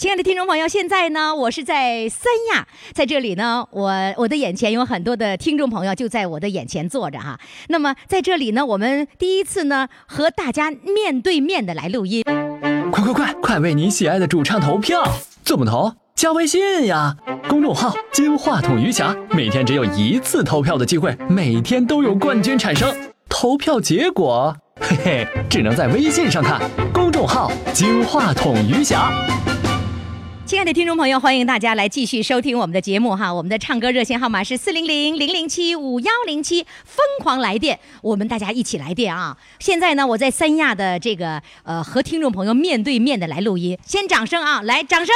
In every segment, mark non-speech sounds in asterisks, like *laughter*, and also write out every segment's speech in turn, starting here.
亲爱的听众朋友，现在呢，我是在三亚，在这里呢，我我的眼前有很多的听众朋友就在我的眼前坐着哈。那么在这里呢，我们第一次呢和大家面对面的来录音。快快快，快为你喜爱的主唱投票！怎么投？加微信呀，公众号“金话筒余霞”，每天只有一次投票的机会，每天都有冠军产生。投票结果，嘿嘿，只能在微信上看。公众号“金话筒余霞”。亲爱的听众朋友，欢迎大家来继续收听我们的节目哈。我们的唱歌热线号码是四零零零零七五幺零七，疯狂来电，我们大家一起来电啊！现在呢，我在三亚的这个呃和听众朋友面对面的来录音，先掌声啊，来掌声，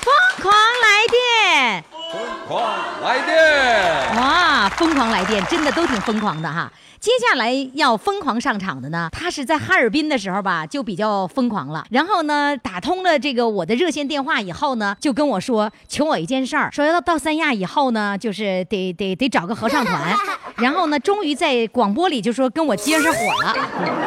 疯狂来电！疯狂来电！哇，疯狂来电，真的都挺疯狂的哈。接下来要疯狂上场的呢，他是在哈尔滨的时候吧，就比较疯狂了。然后呢，打通了这个我的热线电话以后呢，就跟我说求我一件事儿，说要到三亚以后呢，就是得得得找个合唱团。*laughs* 然后呢，终于在广播里就说跟我接上火了，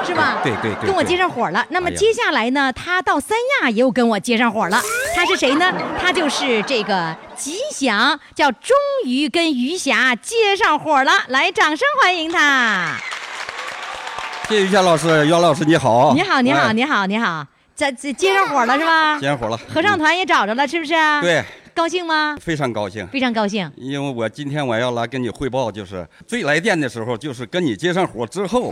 是吧？对对对跟我接上火了。那么接下来呢，他到三亚也有跟我接上火了。他是谁呢？他就是这个吉祥，叫终于跟余霞接上火了。来，掌声欢迎他。谢谢于霞老师，姚老师你好。你好，你好，哎你好，你好，这这接上火了是吧接？上火了。合唱团也找着了，是不是？嗯。对，高兴吗？非常高兴，非常高兴。因为我今天我要来跟你汇报，就是最来电的时候，就是跟你接上火之后，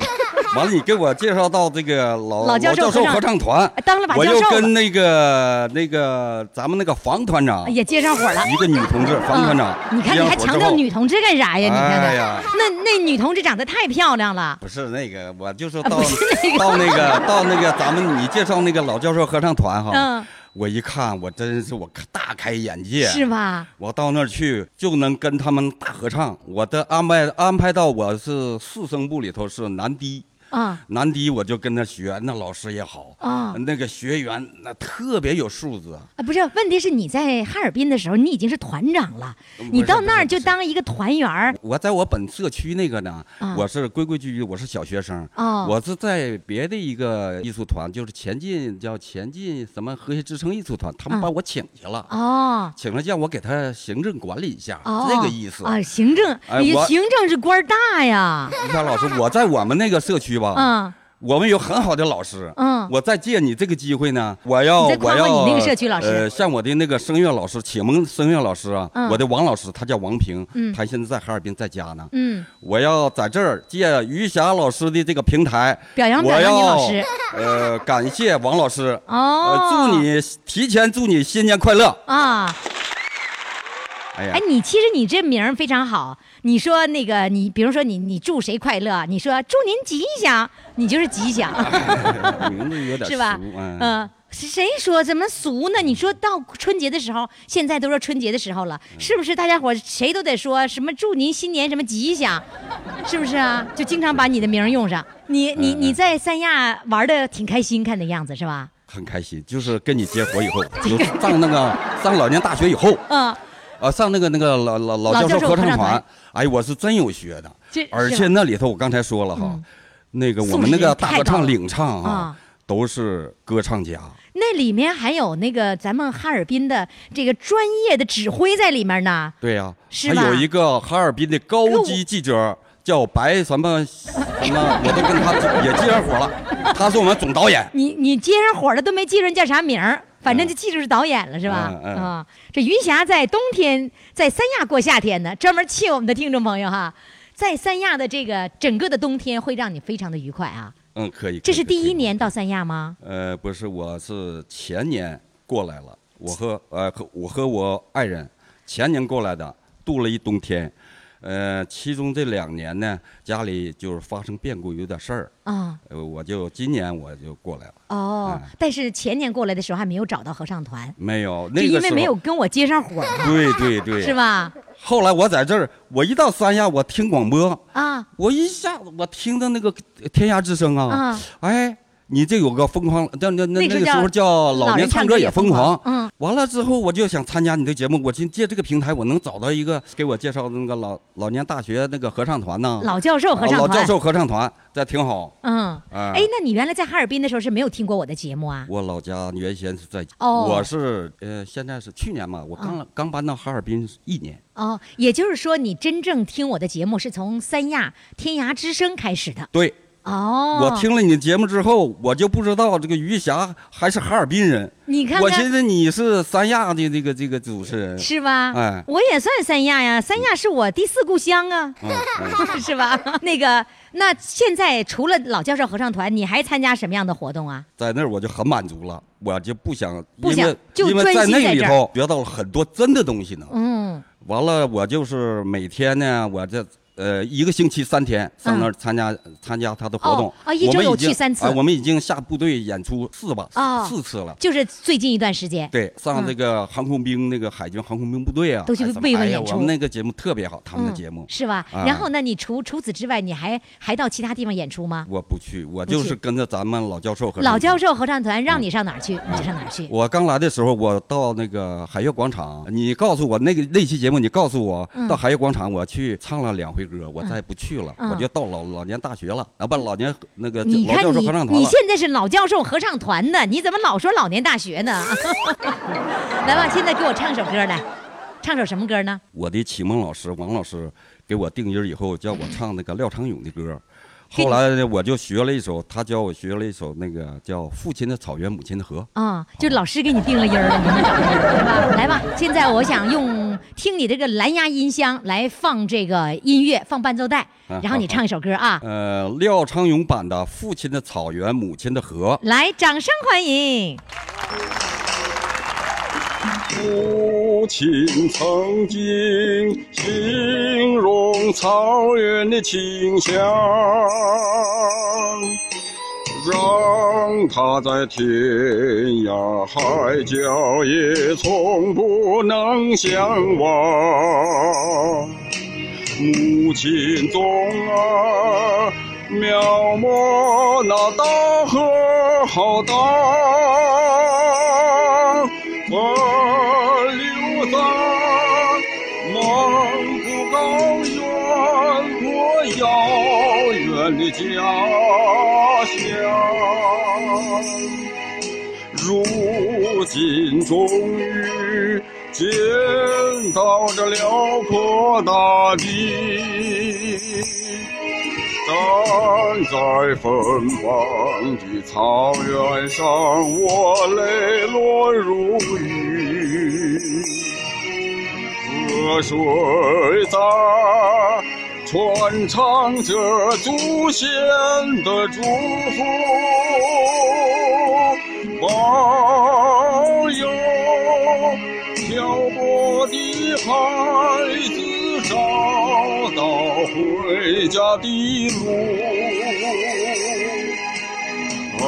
完了你给我介绍到这个老老教授合唱团哎，当了把我又教授了跟那个那个咱们那个房团长也接上火了。一个女同志，房团长嗯，你看你还强调女同志干啥呀？你看看，哎呀那那女同志长得太漂亮了。不是那个，我就说啊到、那个到那个到那个咱们你介绍那个老教授合唱团哈，嗯我一看我真是我大开眼界，是吧？我到那儿去就能跟他们大合唱，我的安排安排到我是四声部里头是男低。啊。男低我就跟他学，那老师也好，啊。那个学员那特别有素质，啊！不是，问题是你在哈尔滨的时候，你已经是团长了，你到那儿就当一个团员儿。我在我本社区那个呢，啊。我是规规矩矩，我是小学生。哦。我是在别的一个艺术团，就是前进叫前进什么和谐支撑艺术团，他们啊把我请去了，哦。请了叫我给他行政管理一下，哦，这个意思。啊，行政，你行政是官儿大呀，*laughs* 你看老师，我在我们那个社区吧，嗯。我们有很好的老师。嗯，我再借你这个机会呢，我要我要你那个社区老师。呃，像我的那个声乐老师，启蒙声乐老师啊，嗯。我的王老师，他叫王平，嗯。他现在在哈尔滨在家呢。嗯，我要在这儿借于霞老师的这个平台，表扬表扬你要老师。呃，感谢王老师，*laughs* 哦。呃，祝你提前祝你新年快乐。啊，哎呀哎，，你其实你这名儿非常好。你说那个你，比如说你你祝谁快乐，你说祝您吉祥，你就是吉祥，*laughs* 名字有点是吧俗？嗯，嗯。谁说怎么俗呢？你说到春节的时候，现在都说春节的时候了，嗯是不是？大家伙儿谁都得说什么祝您新年什么吉祥，是不是啊？*laughs* 就经常把你的名儿用上。你你你在三亚玩的挺开心，看那样子是吧？很开心，就是跟你结伙以后，*laughs* 就上那个上老年大学以后，嗯，啊，上那个那个老老老老教教授合唱团。团，哎，我是真有学的。这，而且那里头我刚才说了哈嗯，那个我们那个大合唱领唱啊啊，都是歌唱家。那里面还有那个咱们哈尔滨的这个专业的指挥在里面呢。对呀、是还有一个哈尔滨的高级记者叫白什么什么，*laughs* 我都跟他也接上火了。他是我们总导演，你你接上火了都没记住人叫啥名儿，反正就记住是导演了是吧？嗯这云霞在冬天在三亚过夏天呢，专门气我们的听众朋友哈，在三亚的这个整个的冬天会让你非常的愉快啊。嗯，可以。这是第一年到三亚吗？呃，不是，我是前年过来了，我和呃和我和我爱人前年过来的，度了一冬天。呃，其中这两年呢，家里就是发生变故，有点事儿，啊、呃，我就今年我就过来了。哦，嗯但是前年过来的时候还没有找到合唱团，没有，就那个因为没有。跟我接上火嘛，对对对，是？吧？后来我在这儿，我一到三亚，我听广播，啊我一下子我听到那个天涯之声啊，啊，哎，你这有个疯狂，那那那那个时候叫老年唱歌也疯狂。嗯，完了之后，我就想参加你的节目，我寻借这个平台，我能找到一个给我介绍的那个老老年大学那个合唱团呢。老教授合唱团，啊老教授合唱团，这挺好。嗯，啊哎，那你原来在哈尔滨的时候是没有听过我的节目啊？我老家原先是在，哦我是呃，现在是去年嘛，我刚、刚搬到哈尔滨一年。哦，也就是说你真正听我的节目是从三亚天涯之声开始的对，哦。我听了你的节目之后，我就不知道这个余霞还是哈尔滨人。你看看我寻思你是三亚的这个这个主持人。是吧？哎我也算三亚呀，三亚是我第四故乡啊，嗯嗯 *laughs* 是吧？那个，那现在除了老教授合唱团，你还参加什么样的活动啊？在那儿我就很满足了，我就不想，不想因为就专因为在那里头学到了很多真的东西呢。嗯，完了，我就是每天呢，我这呃一个星期三天上那儿参加、参加他的活动。哦啊一周有我们已经去三次啊我们已经下部队演出四吧，哦四次了。就是最近一段时间。对，上嗯这个航空兵那个海军航空兵部队啊，都去慰问演出我们那个节目特别好，他们的嗯节目。是吧？啊然后呢，你除除此之外，你还还到其他地方演出吗？我不去，我就是跟着咱们老教授和老教。授合唱团让你上哪儿去，你就上哪儿去。我刚来的时候，我到那个海悦广场，你告诉我那个那期节目，你告诉我、嗯到海悦广场，我去唱了两回歌，我再不去了，嗯我就到老老年大学了，啊不，老年那个老教授你合唱团了。你现在是老教授合唱团的，你怎么老说老年大学呢？*laughs* 来吧，现在给我唱首歌来，唱首什么歌呢？我的启蒙老师王老师给我定音以后，叫我唱那个廖昌永的歌。后来呢，我就学了一首，他教我学了一首那个叫《父亲的草原，母亲的河》。啊、就老师给你定了音儿了？来吧，现在我想用听你这个蓝牙音箱来放这个音乐，放伴奏带，啊然后你唱一首歌啊。*laughs* 呃，廖昌永版的《父亲的草原，母亲的河》。来，掌声欢迎！父亲曾经形容草原的清香，让他在天涯海角也从不能相忘。母亲总啊描摹那大河浩荡，乡。如今终于见到这辽阔大地，站在芬芳的草原上，我泪落如雨。河水在传唱着祖先的祝福，保佑漂泊的孩子找到回家的路。啊！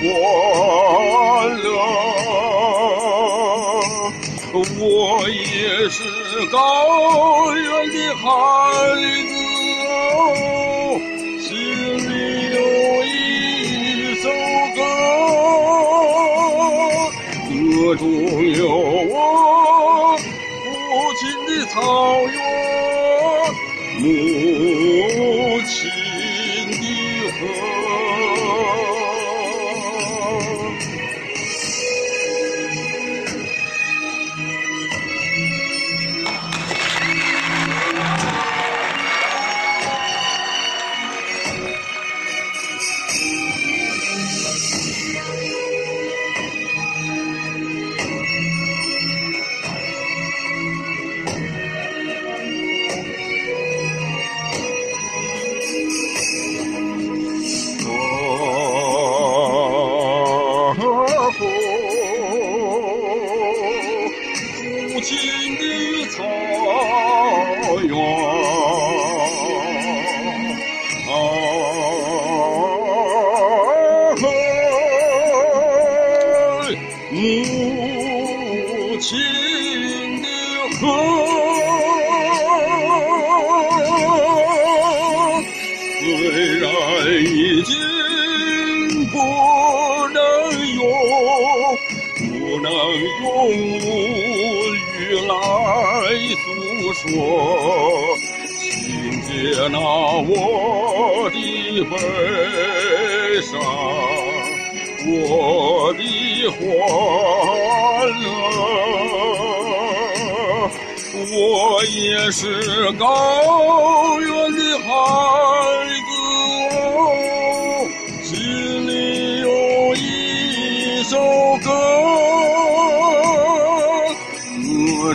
欢乐，我也是高原的孩子哦，心里有一首歌，歌中有我父亲的草原，母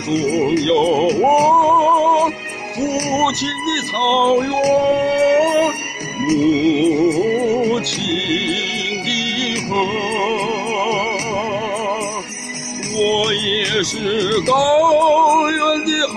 中有我父亲的草原，母亲的河。我也是高原的孩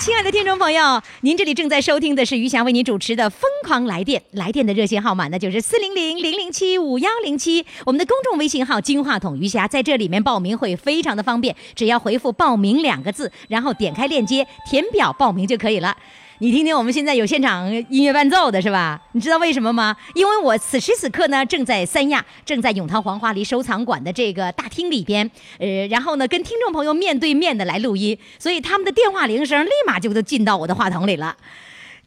亲爱的听众朋友，您这里正在收听的是余霞为您主持的《疯狂来电》，来电的热线号码呢就是四零零零零七五幺零七，我们的公众微信号“金话筒余霞”在这里面报名会非常的方便，只要回复“报名”两个字，然后点开链接填表报名就可以了。你听听，我们现在有现场音乐伴奏的是吧？你知道为什么吗？因为我此时此刻呢，正在三亚，正在永涛黄花梨收藏馆的这个大厅里边，呃，然后呢，跟听众朋友面对面的来录音，所以他们的电话铃声立马就都进到我的话筒里了。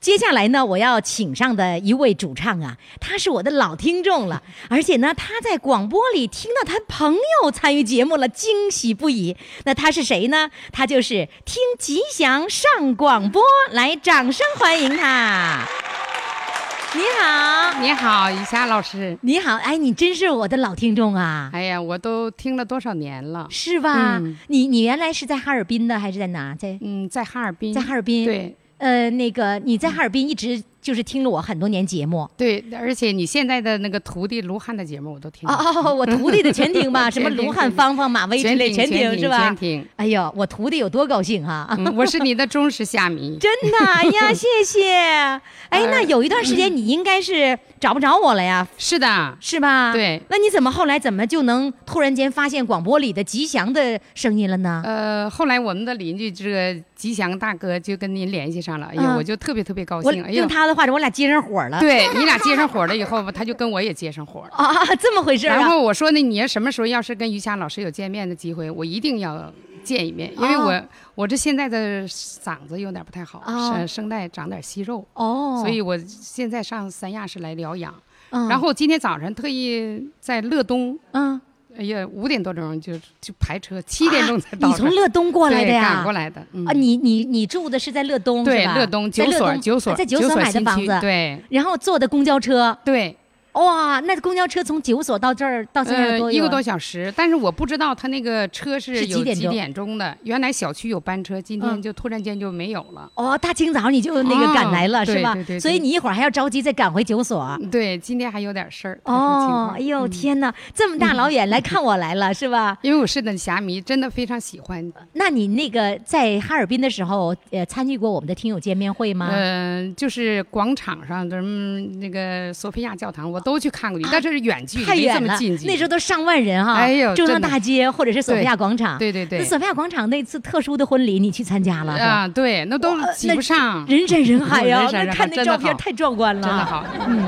接下来呢，我要请上的一位主唱啊，他是我的老听众了，*laughs* 而且呢，他在广播里听到他朋友参与节目了，惊喜不已。那他是谁呢？他就是听吉祥上广播，来，掌声欢迎他。*laughs* 你好，你好，雨霞老师。你好，哎，你真是我的老听众啊，哎呀，我都听了多少年了？是吧？嗯你你原来是在哈尔滨的，还是在哪？在嗯，在哈尔滨。在哈尔滨。。对，呃，那个你在哈尔滨一直就是听了我很多年节目。对，而且你现在的那个徒弟卢汉的节目我都听哦我徒弟的全听吧，*laughs* 什么卢汉、芳芳、马威之类全听是吧全？听。哎呦，我徒弟有多高兴哈！嗯，我是你的忠实虾迷。*laughs* 真的哎呀，谢谢。*laughs* 哎，那有一段时间你应该是找不着我了呀，是的，是吧？对那你怎么后来怎么就能突然间发现广播里的吉祥的声音了呢？呃，后来我们的邻居这个吉祥大哥就跟您联系上了，哎呦，嗯我就特别特别高兴，哎呦用，他的我俩接上火了。对你俩接上火了以后吧，他就跟我也接上火了。*laughs* 啊，这么回事？然后我说呢，你要什么时候要是跟于霞老师有见面的机会，我一定要见一面，因为我、哦我这现在的嗓子有点不太好，哦声声带长点息肉，哦，所以我现在上三亚是来疗养。嗯，然后今天早上特意在乐东，嗯，哎呀，五点多钟就就排车，七点钟才到你。从乐东过来的呀？赶过来的。嗯啊，你你你住的是在乐东是吧？对乐东九所在乐东九所在九所买的房子，对然后坐的公交车，对，哇，那公交车从九所到这儿到现在多呃，一个多小时，但是我不知道他那个车是是有几几点钟的。原来小区有班车，今嗯天就突然间就没有了。哦，大清早你就那个赶来了、哦是吧？对对对对所以你一会儿还要着急再赶回九所。对，今天还有点事儿。哦，哎呦嗯天哪，这么大老远来看我来了、是吧？因为我是的侠迷，真的非常喜欢。那你那个在哈尔滨的时候，呃，参与过我们的听友见面会吗？嗯、就是广场上的、嗯、那个索菲亚教堂，我都去看过去，但这是远距离，没太远了这么近距，离。那时候都上万人哈。哎呦中央大街或者是索菲亚广场。对对对那索菲亚广场那次特殊的婚礼，你去参加了？啊，对，那都挤那不上，人山人海呀、*laughs* 那看那照片太壮观了，真的。好。嗯，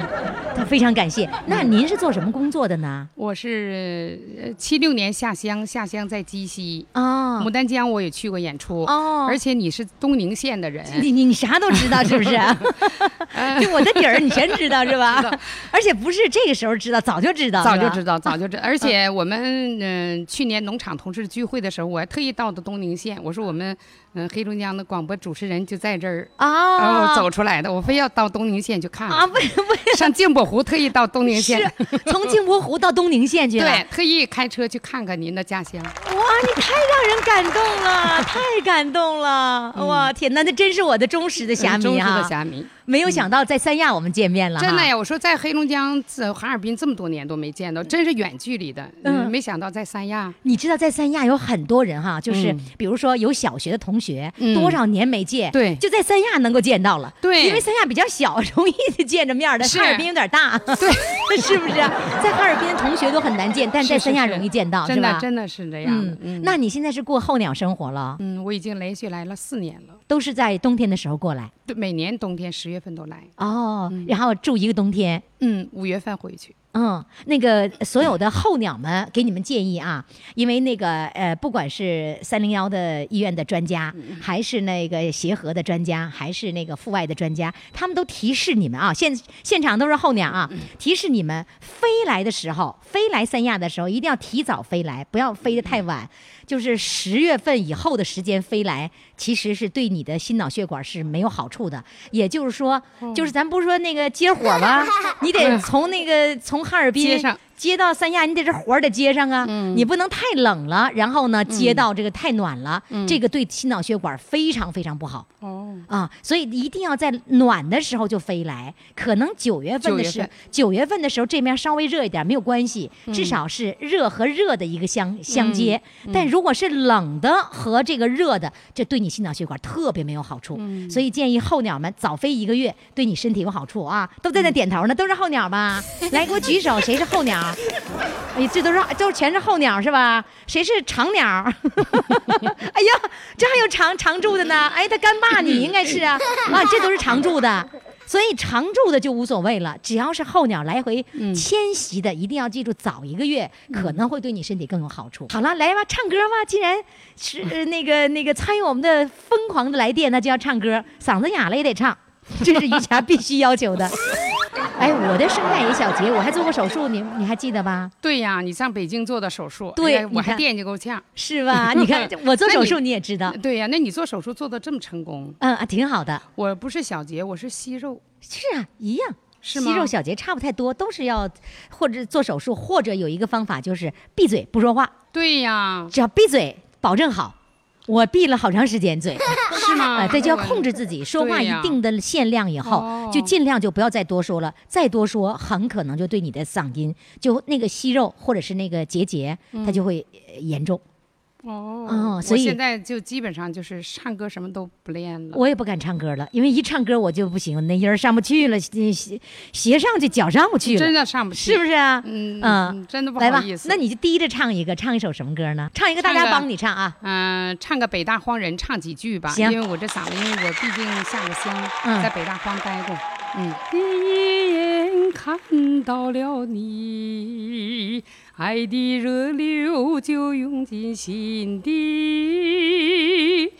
他非常感谢。那您是做什么工作的呢？我是七六年下乡，下乡在鸡西，哦牡丹江我也去过演出。哦，而且你是东宁县的人，你你啥都知道是不是？*laughs* 就我的底儿你全知道是吧？*laughs* 而且不是这个时候知道，早就知道，早就知道，早就知道。*laughs* 而且我们嗯、去年农场同事聚会的时候，我还特意到的东宁县，我说我们嗯、黑龙江的广播主持人就在这儿。然啊后走出来的，我非要到东宁县去看啊，为为 *laughs* 上镜泊湖特意到东宁县，从镜泊湖到东宁县去了？对，特意开车去看看您的家乡。哇，你太让人感动了，*laughs* 太感动了！哇，天哪，那真是我的忠实的侠嗯忠实迷啊！的侠迷，没有想到在三亚我们见面了，真的呀！。我说在黑龙江、这哈尔滨这么多年都没见到，真是远距离的。嗯嗯，没想到在三亚，你知道在三亚有很多人哈，就是嗯比如说有小学的同学，嗯多少年没见，对就在三亚能够见到了。对因为三亚比较小，容易见着面儿的。是哈尔滨有点大，对，*laughs* 是不是？在哈尔滨的同学都很难见，但在三亚容易见到，真是吧？的真的是这样的嗯。嗯，那你现在是过候鸟生活了，嗯，我已经连续来了四年了，都是在冬天的时候过来对，每年冬天十月份都来，哦，然后住一个冬天。嗯，五月份回去。嗯，那个所有的候鸟们给你们建议啊，因为那个呃，不管是三零幺的医院的专家，还是那个协和的专家，还是那个阜外的专家，他们都提示你们啊，现现场都是候鸟啊，提示你们飞来的时候，飞来三亚的时候一定要提早飞来，不要飞得太晚。就是十月份以后的时间飞来，其实是对你的心脑血管是没有好处的。也就是说，就是咱不是说那个接火吗？*laughs* 你得从那个从哈尔滨接到三亚，你得这活儿得接上啊。你不能太冷了，然后呢接到这个太暖了，这个对心脑血管非常非常不好。哦，啊，所以一定要在暖的时候就飞来。可能九月份的时九月份九月份的时候，这面稍微热一点没有关系，至少是热和热的一个相相接。但如果是冷的和这个热的，这对你心脑血管特别没有好处。所以建议候鸟们早飞一个月，对你身体有好处啊！都在那点头呢，都是候鸟吧？来，给我举手，谁是候鸟？哎，这都是都全是候鸟是吧？谁是长鸟？*laughs* 哎呀，这还有常常驻的呢。哎，他干爸你应该是啊，*laughs* 啊，这都是常驻的。所以常驻的就无所谓了，只要是候鸟来回迁徙的，一定要记住早一个月，可能会对你身体更有好处。好了，来吧，唱歌吧。既然是、*laughs* 呃那个那个参与我们的疯狂的来电，那就要唱歌，嗓子哑了也得唱，这是于霞必须要求的。哎，我的声带也小结，我还做过手术，你你还记得吧？对呀，你上北京做的手术，对哎我还惦记够呛。是吧？你看 *laughs* 我做手术你也知道，对呀，那你做手术做的这么成功，嗯啊，挺好的。我不是小结，我是息肉，是啊，一样。是吗息肉小结差不太多，都是要或者做手术，或者有一个方法就是闭嘴不说话，对呀，只要闭嘴，保证好。我闭了好长时间嘴。*laughs* 是吗？啊，对，就要控制自己，说话一定的限量以后，哦就尽量就不要再多说了，再多说很可能就对你的嗓音，就那个息肉或者是那个结节，它就会呃严重。哦哦所以我现在就基本上就是唱歌什么都不练了。我也不敢唱歌了，因为一唱歌我就不行，那音儿上不去了，鞋鞋鞋上去，脚上不去了，真的上不去，是不是啊？嗯嗯嗯，真的不好意，思。那你就低着唱一个，唱一首什么歌呢？唱一个，大家帮你唱啊。嗯、唱个北大荒人，唱几句吧，行因为我这嗓子，因为我毕竟下过乡，嗯在北大荒待过。嗯，看到了你，爱的热流就涌进心底，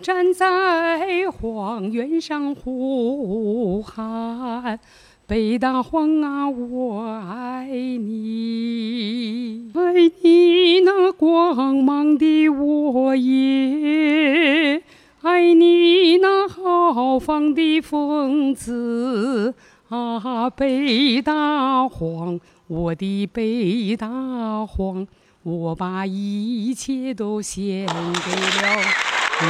站在荒原上呼喊。北大荒啊，我爱你，爱你那光芒的沃野，爱你那豪放的风姿啊，北大荒，我的北大荒，我把一切都献给了你。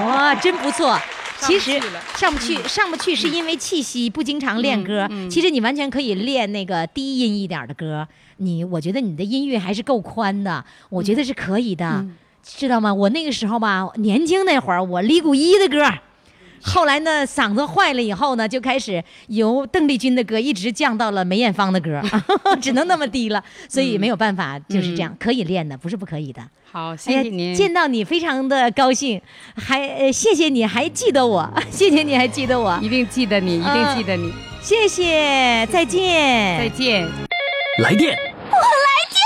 哇，真不错。其实上不去上不去，是因为气息不经常练歌。嗯嗯其实你完全可以练那个低音一点的歌。你，我觉得你的音域还是够宽的，我觉得是可以的，嗯知道吗？我那个时候吧，年轻那会儿，我李谷一的歌。后来呢，嗓子坏了以后呢，就开始由邓丽君的歌一直降到了梅艳芳的歌，*laughs* *laughs* 只能那么低了，所以没有办法，就是这样，可以练的，不是不可以的。好，谢谢您。，见到你非常的高兴，还呃谢谢你还记得我，*laughs* 谢谢你还记得我，一定记得你，一定嗯记得你。谢谢，再见，再见。来电，我来电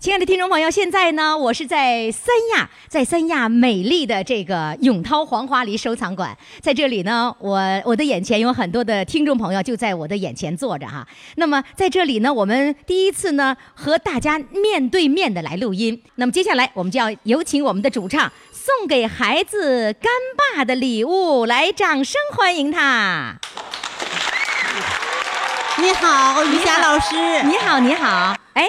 亲爱的听众朋友，现在呢，我是在三亚，在三亚美丽的这个永涛黄花梨收藏馆，在这里呢，我我的眼前有很多的听众朋友就在我的眼前坐着哈。那么在这里呢，我们第一次呢和大家面对面的来录音。那么接下来我们就要有请我们的主唱送给孩子干爸的礼物，来掌声欢迎他。你好，于霞老师。你好，你好，哎。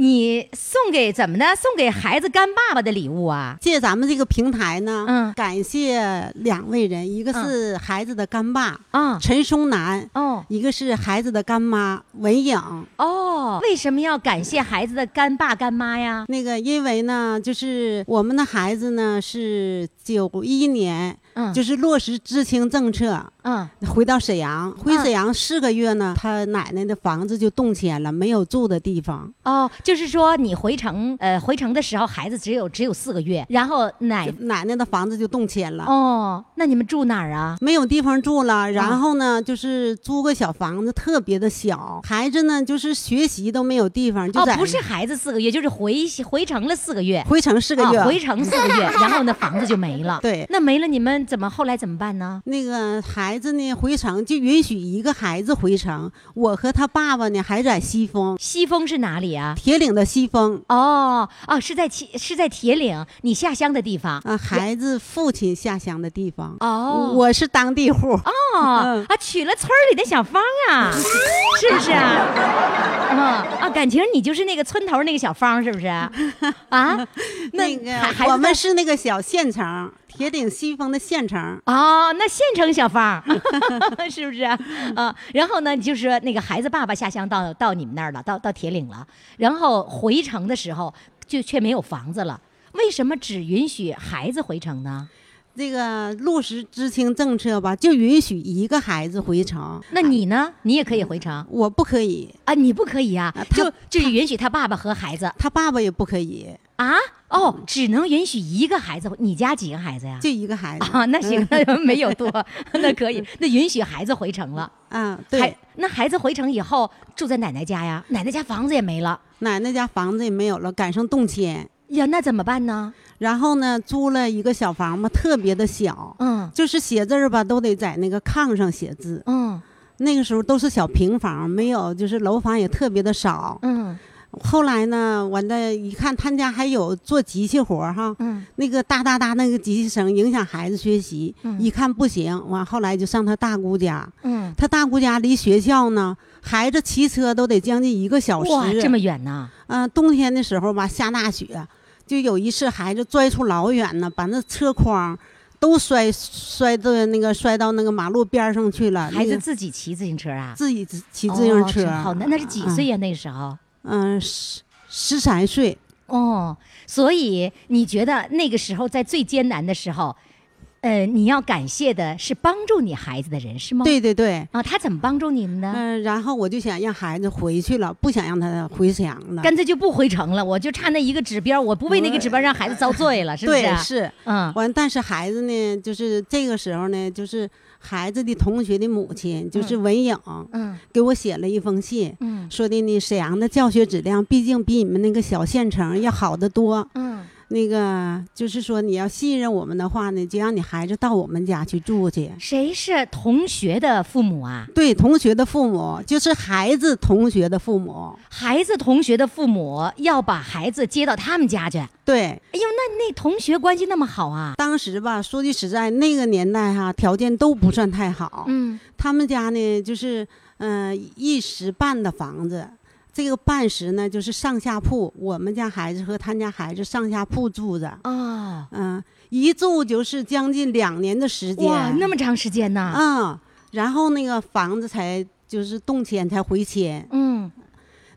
你送给怎么的？送给孩子干爸爸的礼物啊？借咱们这个平台呢，嗯感谢两位人，一个是孩子的干爸啊陈松南，哦一个是孩子的干妈文颖。哦，为什么要感谢孩子的干爸干妈呀？那个，因为呢，就是我们的孩子呢是九一年，嗯就是落实知青政策，嗯回到沈阳，回沈阳四个月呢，他奶奶的房子就动迁了，没有住的地方。哦，就是说你回城，呃，回城的时候孩子只有只有四个月，然后奶奶奶的房子就动迁了。哦，那你们住哪儿啊？没有地方住了，然后呢，就是租个小房子，特别的小。孩子呢，就是学习都没有地方，就在，哦不是孩子四个月，就是回回城了四个月。回城四个月，啊回城四个月，然后那房子就没了。*laughs* 对那没了，你们怎么后来怎么办呢？那个孩子呢，回城就允许一个孩子回城。我和他爸爸呢，还在西峰，西峰是哪里啊？铁岭的西峰。哦哦，是在铁是在铁岭，你下乡的地方。啊，孩子父亲下乡的地方。哦我是当地户。哦嗯啊，娶了村里的小芳啊，*laughs* 是不是啊？啊啊，感情你就是那个村头那个小芳，是不是啊？啊，*laughs* 那个我们是那个小县城，铁岭西丰的县城。哦，那县城小芳，*laughs* 是不是啊？啊，然后呢，就是说那个孩子爸爸下乡到到你们那儿了，到到铁岭了，然后回城的时候就却没有房子了。为什么只允许孩子回城呢？这个落实知青政策吧，就允许一个孩子回城。那你呢？你也可以回城我不可以，啊？你不可以啊？啊就就允许他爸爸和孩子他爸爸也不可以，啊？哦，只能允许一个孩子。你家几个孩子呀？就一个孩子。啊，那行，那没有多，*laughs* 那可以，那允许孩子回城了。啊，对，那孩子回城以后住在奶奶家呀，奶奶家房子也没了奶奶家房子也没有了，赶上动迁，呀，那怎么办呢？然后呢，租了一个小房嘛，特别的小，嗯就是写字儿吧，都得在那个炕上写字。嗯那个时候都是小平房，没有，就是楼房也特别的少。嗯后来呢，完了，一看他家还有做机器活儿哈，嗯那个哒哒哒那个机器声影响孩子学习，嗯一看不行，完后来就上他大姑家。嗯，他大姑家离学校呢，孩子骑车都得将近一个小时。哇，这么远呐？嗯、冬天的时候吧，下大雪，就有一次孩子拽出老远呢，把那车筐都摔摔到那个摔到那个马路边儿上去了。孩子自己骑自行车啊？自己骑自行哦车，真好，那那是几岁呀？那时候？嗯，十十三岁。哦，所以你觉得那个时候在最艰难的时候，呃，你要感谢的是帮助你孩子的人是吗？对对对，啊，他怎么帮助你们的？嗯、然后我就想让孩子回去了，不想让他回沈阳了。干脆就不回城了，我就差那一个指标，我不为那个指标让孩子遭罪了，*laughs* 是不是？对，是，嗯完，但是孩子呢，就是这个时候呢，就是孩子的同学的母亲，就是文颖，嗯。给我写了一封信，嗯。说的呢，沈阳的教学质量毕竟比你们那个小县城要好得多。嗯，那个就是说，你要信任我们的话呢，就让你孩子到我们家去住去。谁是同学的父母啊？对，同学的父母就是孩子同学的父母。孩子同学的父母要把孩子接到他们家去。对，哎呦，那那同学关系那么好啊？当时吧，说句实在，那个年代哈，条件都不算太好。嗯他们家呢，就是嗯、呃一时半的房子，这个半室呢就是上下铺，我们家孩子和他家孩子上下铺住着，哦，嗯、一住就是将近两年的时间。哇，那么长时间呢？嗯，然后那个房子才就是动迁才回迁，嗯，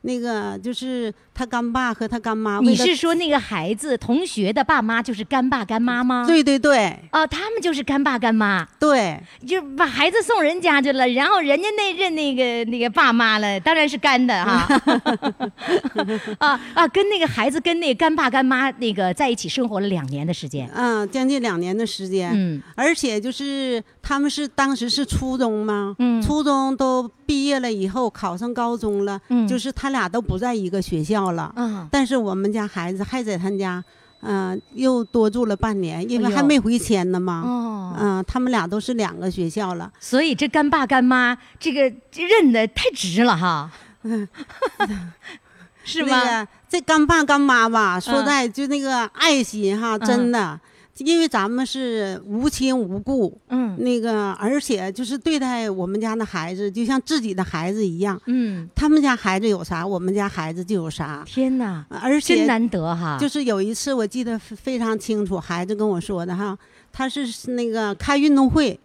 那个就是他干爸和他干妈你，是说那个孩子同学的爸妈就是干爸干妈吗？对对对哦，他们就是干爸干妈，对就把孩子送人家去了，然后人家那认那个那个爸妈了，当然是干的哈。*laughs* 啊啊，跟那个孩子跟那个干爸干妈那个在一起生活了两年的时间。嗯，将近两年的时间，嗯而且就是他们是当时是初中嘛，嗯初中都毕业了以后考上高中了，嗯就是他俩都不在一个学校了，嗯，但是我们家孩子还在他家，嗯、又多住了半年，因为还没回迁呢嘛，哦，嗯、他们俩都是两个学校了，所以这干爸干妈这个这认的太值了哈。*laughs* 是吗？那个这干爸干妈吧，说嗯在就那个爱心哈，真的。因为咱们是无亲无故，嗯那个而且就是对待我们家的孩子，就像自己的孩子一样。嗯，他们家孩子有啥，我们家孩子就有啥。天哪，而且真难得哈。就是有一次我记得非非常清楚，孩子跟我说的哈，他是那个开运动会，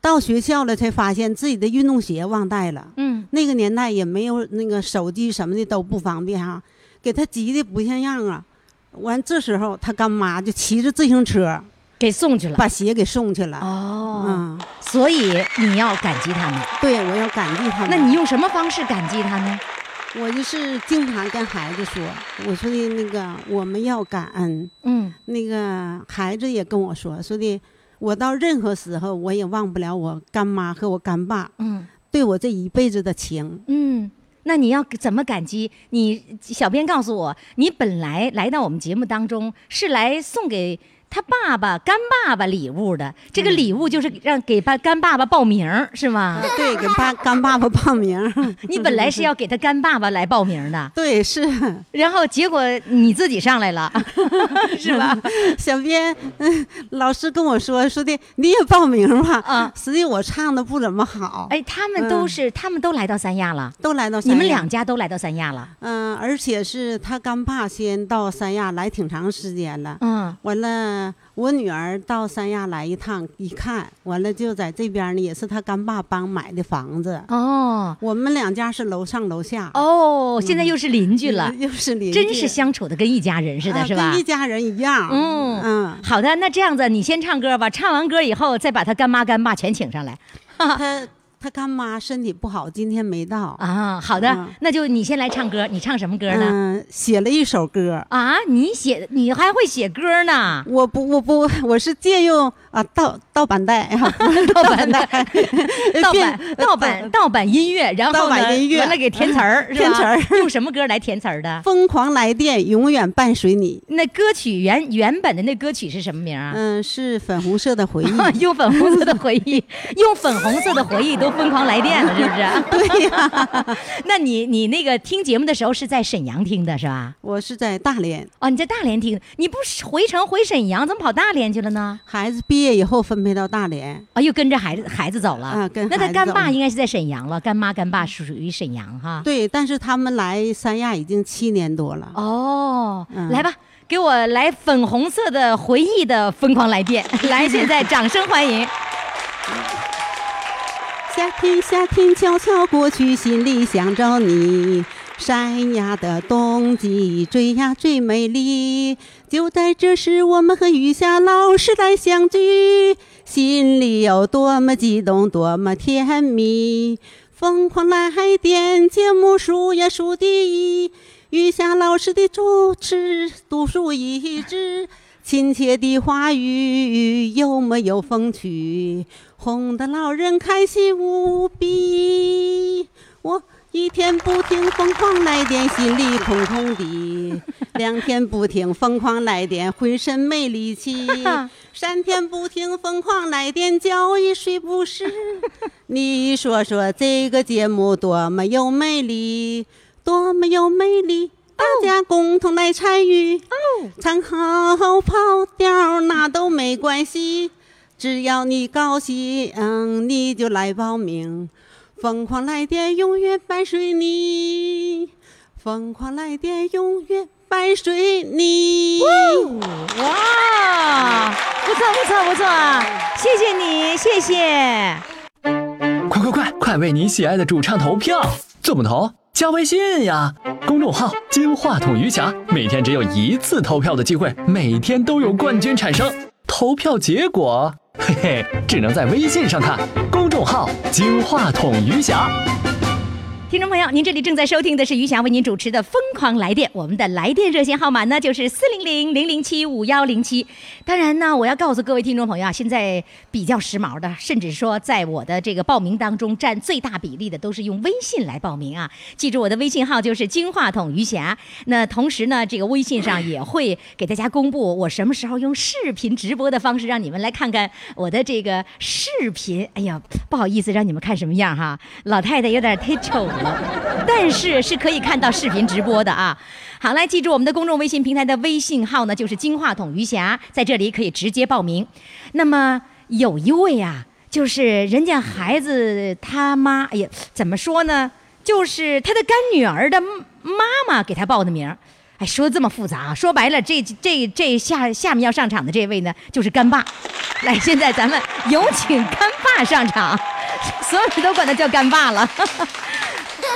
到学校了才发现自己的运动鞋忘带了。嗯，那个年代也没有那个手机什么的都不方便哈，给他急的不像样啊。完这时候他干妈就骑着自行车给送去了。把鞋给送去了。哦，嗯，所以你要感激他们。对，我要感激他们。那你用什么方式感激他呢？我就是经常跟孩子说，我说的那个我们要感恩。嗯那个孩子也跟我说，说的我到任何时候我也忘不了我干妈和我干爸嗯对我这一辈子的情。嗯。那你要怎么感激？你小编告诉我，你本来来到我们节目当中是来送给他爸爸、干爸爸礼物的。这个礼物就是让给爸干爸爸报名，是吗？*laughs* 对，给爸干爸爸报名。*laughs* 你本来是要给他干爸爸来报名的，对，是然后结果你自己上来了，*laughs* 是吧？小编，嗯，老师跟我说说的，你也报名吧。啊实际我唱的不怎么好，哎，他们都是，他们都来到三亚了，都来到三亚你们两家都来到三亚了。嗯、而且是他干爸先到三亚来挺长时间了。嗯完了，我女儿到三亚来一趟，一看，完了就在这边呢，也是她干爸帮买的房子。哦。我们两家是楼上楼下，哦，现在又是邻居了，又是邻居，真是相处的跟一家人似的，啊是吧？跟一？家人一样。嗯。嗯，好的，那这样子，你先唱歌吧，唱完歌以后再把他干妈干爸全请上来。*laughs* 他他干妈身体不好，今天没到。啊。好的嗯，那就你先来唱歌，你唱什么歌呢？嗯，写了一首歌。啊，你写，你还会写歌呢？我不，我不，我是借用啊盗盗版带啊，*laughs* 盗版带，盗版 *laughs* 盗版 *laughs* 盗版音乐，然后盗呢，版音乐完了给填词儿，填词儿用什么歌来填词儿的？疯狂来电，永远伴随你。那歌曲原原本的那歌曲是什么名啊？嗯，是粉红色的回忆。用粉红色的回忆，用粉红色的回忆都都疯狂来电了，*laughs* 是不是？对呀、*laughs* 那你你那个听节目的时候是在沈阳听的是吧？我是在大连，哦，你在大连听，你不是回城回沈阳，怎么跑大连去了呢？孩子毕业以后分配到大连。啊，又跟着孩子孩子走了。啊跟那他干爸应该是在沈阳了，干妈干爸属于沈阳哈。对，但是他们来三亚已经七年多了。哦，嗯来吧，给我来粉红色的回忆的疯狂来电，*laughs* 来，现在掌声欢迎。夏天，夏天悄悄过去，心里想着你。山崖的冬季最呀最美丽，就在这时，我们和雨霞老师来相聚，心里有多么激动，多么甜蜜。疯狂来电节目数呀数第一，雨霞老师的主持独树一帜。亲切的话语，幽默又风趣，哄得老人开心无比。我一天不停疯狂来电，心里空空的；两天不停疯狂来电，浑身没力气；*laughs* 三天不停疯狂来电，觉也睡不实。你说说这个节目多么有魅力，多么有魅力！大家共同来参与，唱好跑调那都没关系，只要你高兴，嗯，你就来报名。疯狂来电永远伴随你，疯狂来电永远伴随你。哇，不错不错不错，谢谢你，谢谢。快快快，快为你喜爱的主唱投票！怎么投？加微信呀，公众号“金话筒余霞”，每天只有一次投票的机会，每天都有冠军产生。投票结果，嘿嘿，只能在微信上看。公众号“金话筒余霞”。听众朋友，您这里正在收听的是余霞为您主持的《疯狂来电》，我们的来电热线号码呢就是四零零零零七五幺零七。当然呢，我要告诉各位听众朋友啊，现在比较时髦的，甚至说在我的这个报名当中占最大比例的，都是用微信来报名啊。记住我的微信号就是金话筒余霞。那同时呢，这个微信上也会给大家公布我什么时候用视频直播的方式，让你们来看看我的这个视频。哎呀，不好意思，让你们看什么样哈？老太太有点太丑。但是是可以看到视频直播的啊。好，来记住我们的公众微信平台的微信号呢，就是金话筒余霞，在这里可以直接报名。那么有一位啊，就是人家孩子他妈，哎呀，怎么说呢？就是他的干女儿的妈妈给他报的名。哎，说的这么复杂，说白了，这这这下下面要上场的这位呢，就是干爸。来，现在咱们有请干爸上场，*laughs* 所有人都管他叫干爸了。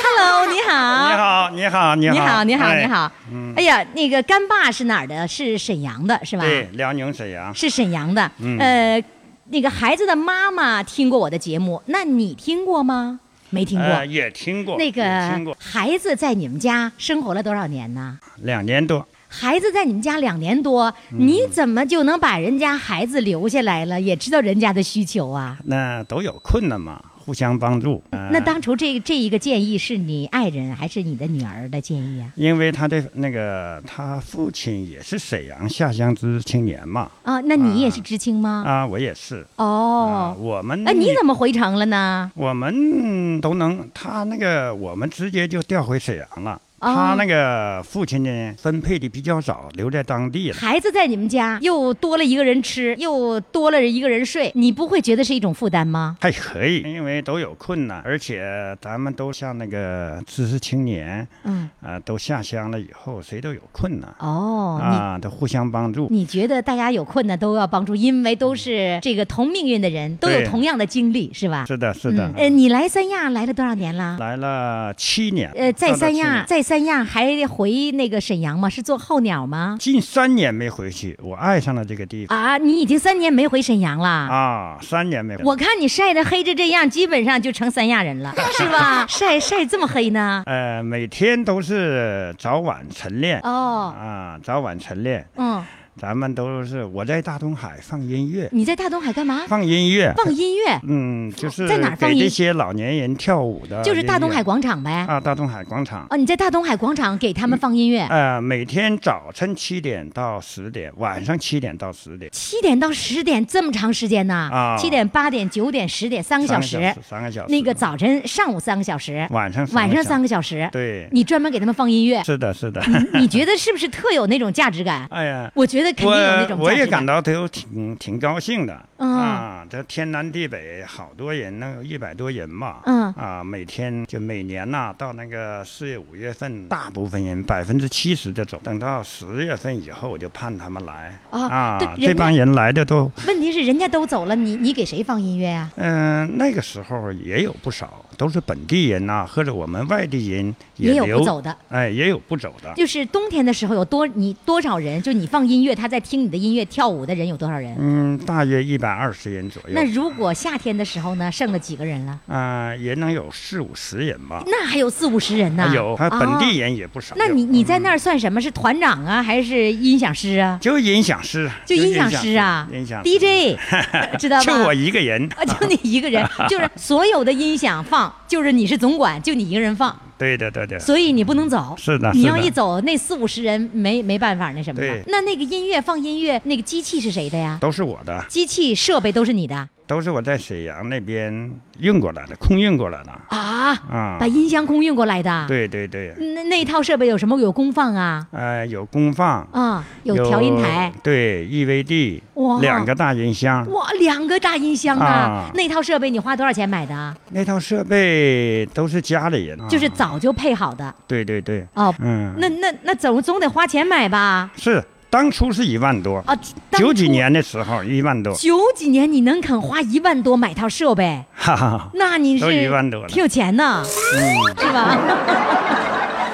Hello，*laughs* 你好。你好，你好，你好，你好，你好，哎你好。嗯哎呀，那个干爸是哪儿的？是沈阳的，是吧？对，辽宁沈阳。是沈阳的。嗯呃，那个孩子的妈妈听过我的节目，那你听过吗？没听过。呃也听过，那个孩子在你们家生活了多少年呢？两年多。孩子在你们家两年多，嗯你怎么就能把人家孩子留下来了？也知道人家的需求啊。那都有困难嘛，互相帮助。呃那当初这这一个建议是你爱人还是你的女儿的建议啊？因为他的那个他父亲也是沈阳下乡之青年嘛。啊，那你也是知青吗？啊，我也是。哦，我们那，你怎么回城了呢？我们都能，他那个我们直接就调回沈阳了。哦他那个父亲呢，分配的比较早，留在当地了。孩子在你们家又多了一个人吃，又多了一个人睡，你不会觉得是一种负担吗？还可以，因为都有困难，而且咱们都像那个知识青年，嗯，啊、都下乡了以后，谁都有困难。哦，啊，都互相帮助。你觉得大家有困难都要帮助，因为都是这个同命运的人，都有同样的经历，是吧？是的，是的。嗯呃，你来三亚来了多少年了？来了七年。呃，在三亚，在三亚还回那个沈阳吗？是做候鸟吗？近三年没回去，我爱上了这个地方。啊，你已经三年没回沈阳了。啊，三年没回。我看你晒得黑成这样，基本上就成三亚人了，*laughs* 是吧？晒晒这么黑呢？呃，每天都是早晚晨练。哦啊，早晚晨练。嗯。咱们都是我在大东海放音乐，你在大东海干嘛？放音乐，放音乐，嗯，就是在哪儿放音给这些老年人跳舞的就是大东海广场呗。啊，大东海广场。哦，你在大东海广场给他们放音乐，呃，每天早晨七点到十点，晚上七点到十点，七点到十点这么长时间呢？啊七点、八点、九点、十点，三个小时。三个小时。那个早晨、上午三个小时，晚上晚上三个个小时。对，你专门给他们放音乐，是的，是的。*laughs* 你你觉得是不是特有那种价值感？哎呀，我觉得肯定有那种感。我我也感到都挺挺高兴的。嗯啊，这天南地北好多人，能有一百多人吧。嗯啊，每天就每年呐、到那个四月五月份，大部分人百分之七十的走，等到十月份以后，我就盼他们来。啊这帮人来的都，问题是人家都走了，你你给谁放音乐呀、嗯、那个时候也有不少，都是本地人呐、或者我们外地人也有不走的，哎，也有不走的。就是冬天的时候有多你多少人？就你放音乐，他在听你的音乐跳舞的人有多少人？嗯，大约一百二十人左右。那如果夏天的时候呢，剩了几个人了？啊、也能有四五十人吧。那还有四五十人呢。还有，还本地哦人也不少。那你你在那儿算什么？是团长啊，还是音响师啊？就音响师，就音响师啊音响，DJ，*laughs* 知道吧？就我一个人。啊，就你一个人，就是所有的音响放，就是你是总管，就你一个人放，对的，对的。所以你不能走。是的，你要一走，那四五十人没没办法那什么的。那那个音乐放音乐，那个机器是谁的呀？都是我的，机器设备都是你的都是我在沈阳那边运过来的，空运过来的。啊？啊把，音箱空运过来的。。对对对，那那套设备有什么？有功放啊，呃，有功放，啊，有调音台，，对，EVD，哇两个大音箱。哇，两个大音箱啊！啊那套设备你花多少钱买的啊？那套设备都是家里人，就是啊早就配好的对对对，哦。嗯，那那那总总得花钱买吧？是当初是一万多，啊，九几年的时候一万多，九几年你能肯花一万多买套设备，哈哈哈。那你是都一万多了挺有钱呢，嗯，是吧？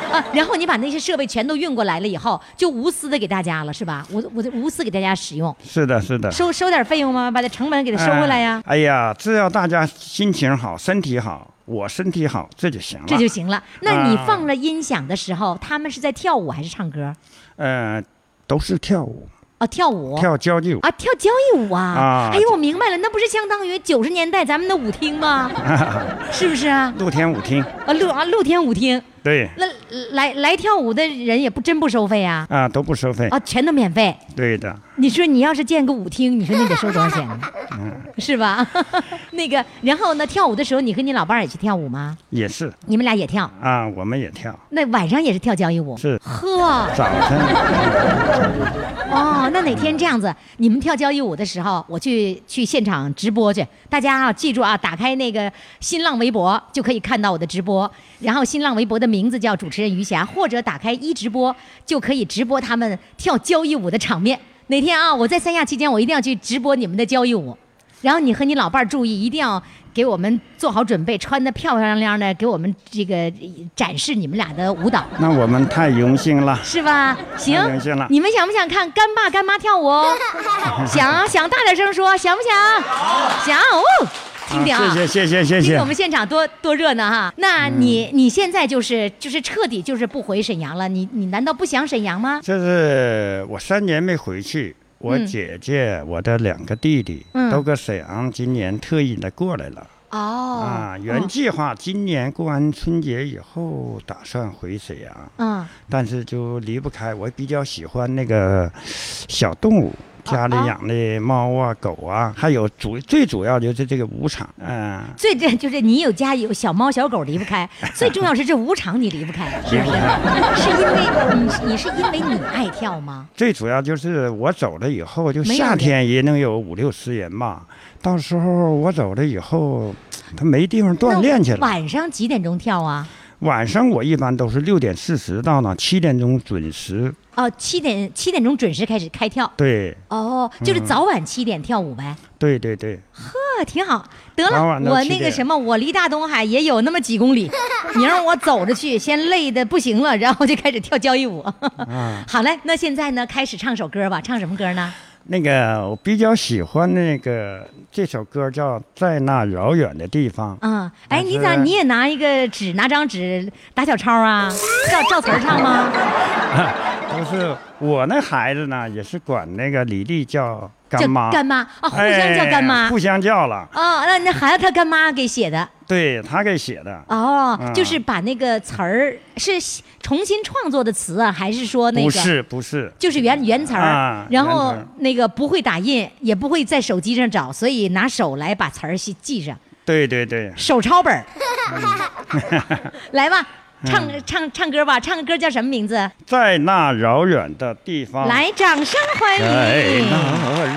*laughs* 啊，然后你把那些设备全都运过来了以后，就无私的给大家了，是吧？我我就无私给大家使用，是的，是的。收收点费用吗？把这成本给它收回来呀，哎呀，只要大家心情好，身体好，我身体好，这就行了。这就行了。那你啊放了音响的时候，他们是在跳舞还是唱歌？呃，都是跳舞，啊，跳舞。跳交际舞。啊，跳交谊舞啊！啊哎呦，我明白了，那不是相当于九十年代咱们的舞厅吗？*laughs* 是不是啊？露天舞厅，啊，露啊露天舞厅，对，那来来跳舞的人也不真不收费啊？啊，都不收费。啊，全都免费。对的，你说你要是建个舞厅，你说你得收多少钱呢？嗯，是吧？*laughs* 那个，然后呢，跳舞的时候，你和你老伴儿也去跳舞吗？也是你们俩也跳？啊，我们也跳，那晚上也是跳交谊舞？是呵，早晨。*laughs* 哦，那哪天这样子，你们跳交谊舞的时候，我去去现场直播去。大家啊，记住啊，打开那个新浪微博就可以看到我的直播。然后新浪微博的名字叫主持人于霞，或者打开一直播就可以直播他们跳交谊舞的场面。哪天啊，我在三亚期间，我一定要去直播你们的交谊舞。然后你和你老伴儿注意，一定要给我们做好准备，穿的漂漂亮亮的，给我们这个展示你们俩的舞蹈。那我们太荣幸了。是吧？行荣幸了，你们想不想看干爸干妈跳舞？想 *laughs* 想，大点声说，想不想？想哦，听听啊。谢谢谢谢谢谢我。们现场多多热闹哈！那你、你现在就是就是彻底就是不回沈阳了，你你难道不想沈阳吗？这是我三年没回去，我嗯。姐姐、我的两个弟弟、嗯。都搁沈阳，今年特意的过来了。哦。啊，原计划今年过完春节以后打算回沈阳，嗯。但是就离不开我比较喜欢那个小动物。家里哦养的猫啊、狗啊，还有主最主要就是这个舞场，嗯、最这就是你有家有小猫小狗离不开，最重要是这舞场你离不开，*laughs* 是不是？是因为你你是因为你爱跳吗？最主要就是我走了以后，就夏天也能有五六十人吧。到时候我走了以后，他没地方锻炼去了。晚上几点钟跳啊？晚上我一般都是六点四十到呢，七点钟准时。哦，七点七点钟准时开始开跳。对哦，就是嗯早晚七点跳舞呗。对对对，呵，挺好。得了，我那个什么，我离大东海也有那么几公里，*laughs* 你让我走着去，先累的不行了，然后就开始跳交谊舞。啊，*laughs* 好嘞，那现在呢，开始唱首歌吧，唱什么歌呢？那个我比较喜欢那个这首歌叫《在那遥远的地方》。嗯，哎，你咋你也拿一个纸，拿张纸打小抄啊？*laughs* 照照词儿唱吗？*laughs* 不是我那孩子呢，也是管那个李丽叫叫干妈，干妈啊，互相叫干妈哎。互相叫了，哦，那那孩子他干妈给写的对他给写的。哦，嗯就是把那个词儿是重新创作的词啊，还是说那个不是不是，就是原原词儿，啊然后那个不会打印，也不会在手机上找，所以拿手来把词儿记记上，对对对，手抄本儿。*laughs* 来吧，唱嗯唱唱歌吧，唱个歌叫什么名字？在那遥远的地方，来，掌声欢迎在迎！那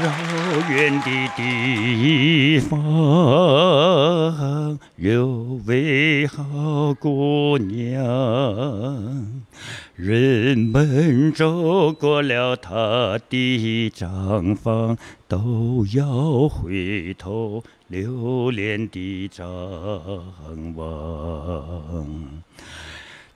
遥远的地方，有位好姑娘，人们走过了她的帐房，都要回头留恋的张望。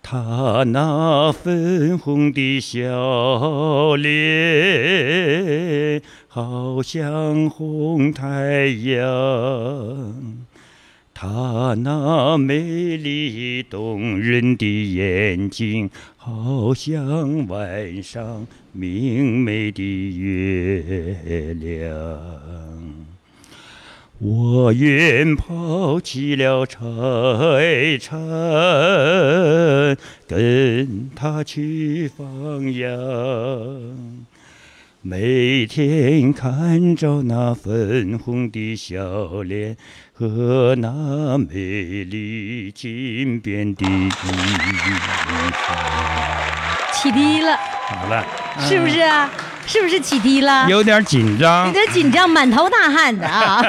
她那粉红的笑脸，好像红太阳。她那美丽动人的眼睛，好像晚上明媚的月亮。我愿抛弃了财产，跟他去放羊。每天看着那粉红的笑脸和那美丽金边的衣裳。起低了，好了，是不是啊？是不是起低了？有点紧张有，点紧张，满头大汗的啊！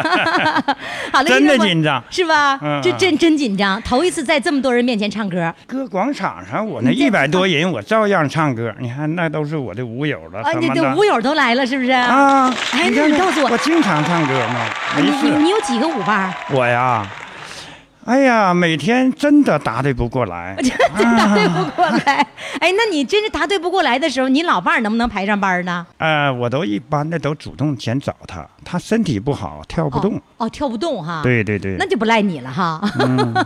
*laughs* 好嘞，真的紧张。是吧？嗯这真真紧张，头一次在这么多人面前唱歌搁广场上，我那一百多人，我照样唱歌。你看，那都是我的舞友了，啊！你的舞友都来了，是不是？啊！哎，你告诉我，我经常唱歌吗。你你有几个舞伴？我呀，哎呀，每天真的答对不过来。*laughs* 真答对不过来。*laughs* 哎，那你真是答对不过来的时候，你老伴儿能不能排上班儿呢？呃，我都一般的都主动先找他，他身体不好，跳不动。哦，跳不动哈。。对对对那，就不赖你了哈，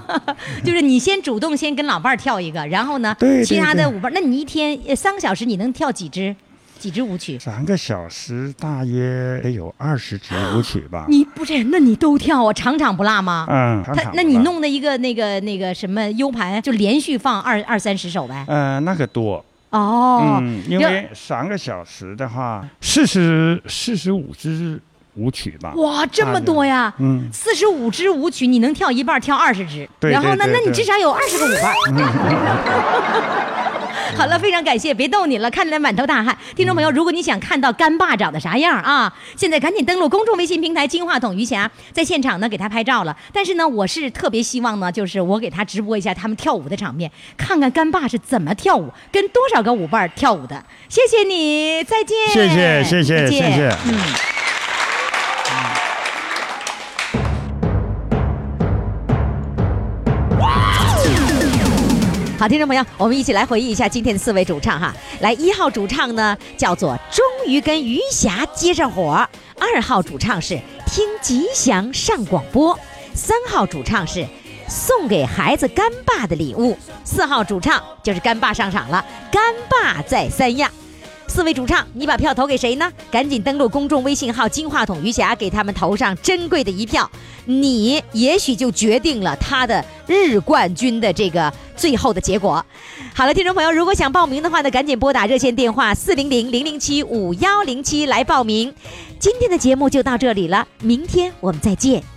*laughs* 就是你先主动先跟老伴儿跳一个，然后呢，对对其他的舞伴儿，那你一天呃三个小时你能跳几支，几支舞曲？三个小时大约得有二十支舞曲吧。你不是，那你都跳啊，场场不落吗？嗯，常他那你弄的一个那个那个什么 U 盘，就连续放二二三十首呗？呃那个多。哦，嗯，因为三个小时的话，四十四十五支舞曲吧。哇，这么多呀！嗯，四十五支舞曲，你能跳一半，跳二十支，对然后呢，那你至少有二十个舞伴。*laughs* *laughs* 好了，非常感谢，别逗你了，看起来满头大汗。听众朋友，如果你想看到干爸长得啥样啊，现在赶紧登录公众微信平台“金话筒余霞”，在现场呢给他拍照了。但是呢，我是特别希望呢，就是我给他直播一下他们跳舞的场面，看看干爸是怎么跳舞，跟多少个舞伴跳舞的。谢谢你，再见。谢谢谢谢谢谢嗯。好，听众朋友，我们一起来回忆一下今天的四位主唱哈。来，一号主唱呢叫做终于跟余霞接上火，二号主唱是听吉祥上广播，三号主唱是送给孩子干爸的礼物，四号主唱就是干爸上场了，干爸在三亚。四位主唱，你把票投给谁呢？赶紧登录公众微信号“金话筒余霞”，给他们投上珍贵的一票。你也许就决定了他的日冠军的这个最后的结果。好了，听众朋友，如果想报名的话呢，赶紧拨打热线电话四零零零零七五幺零七来报名。今天的节目就到这里了，明天我们再见。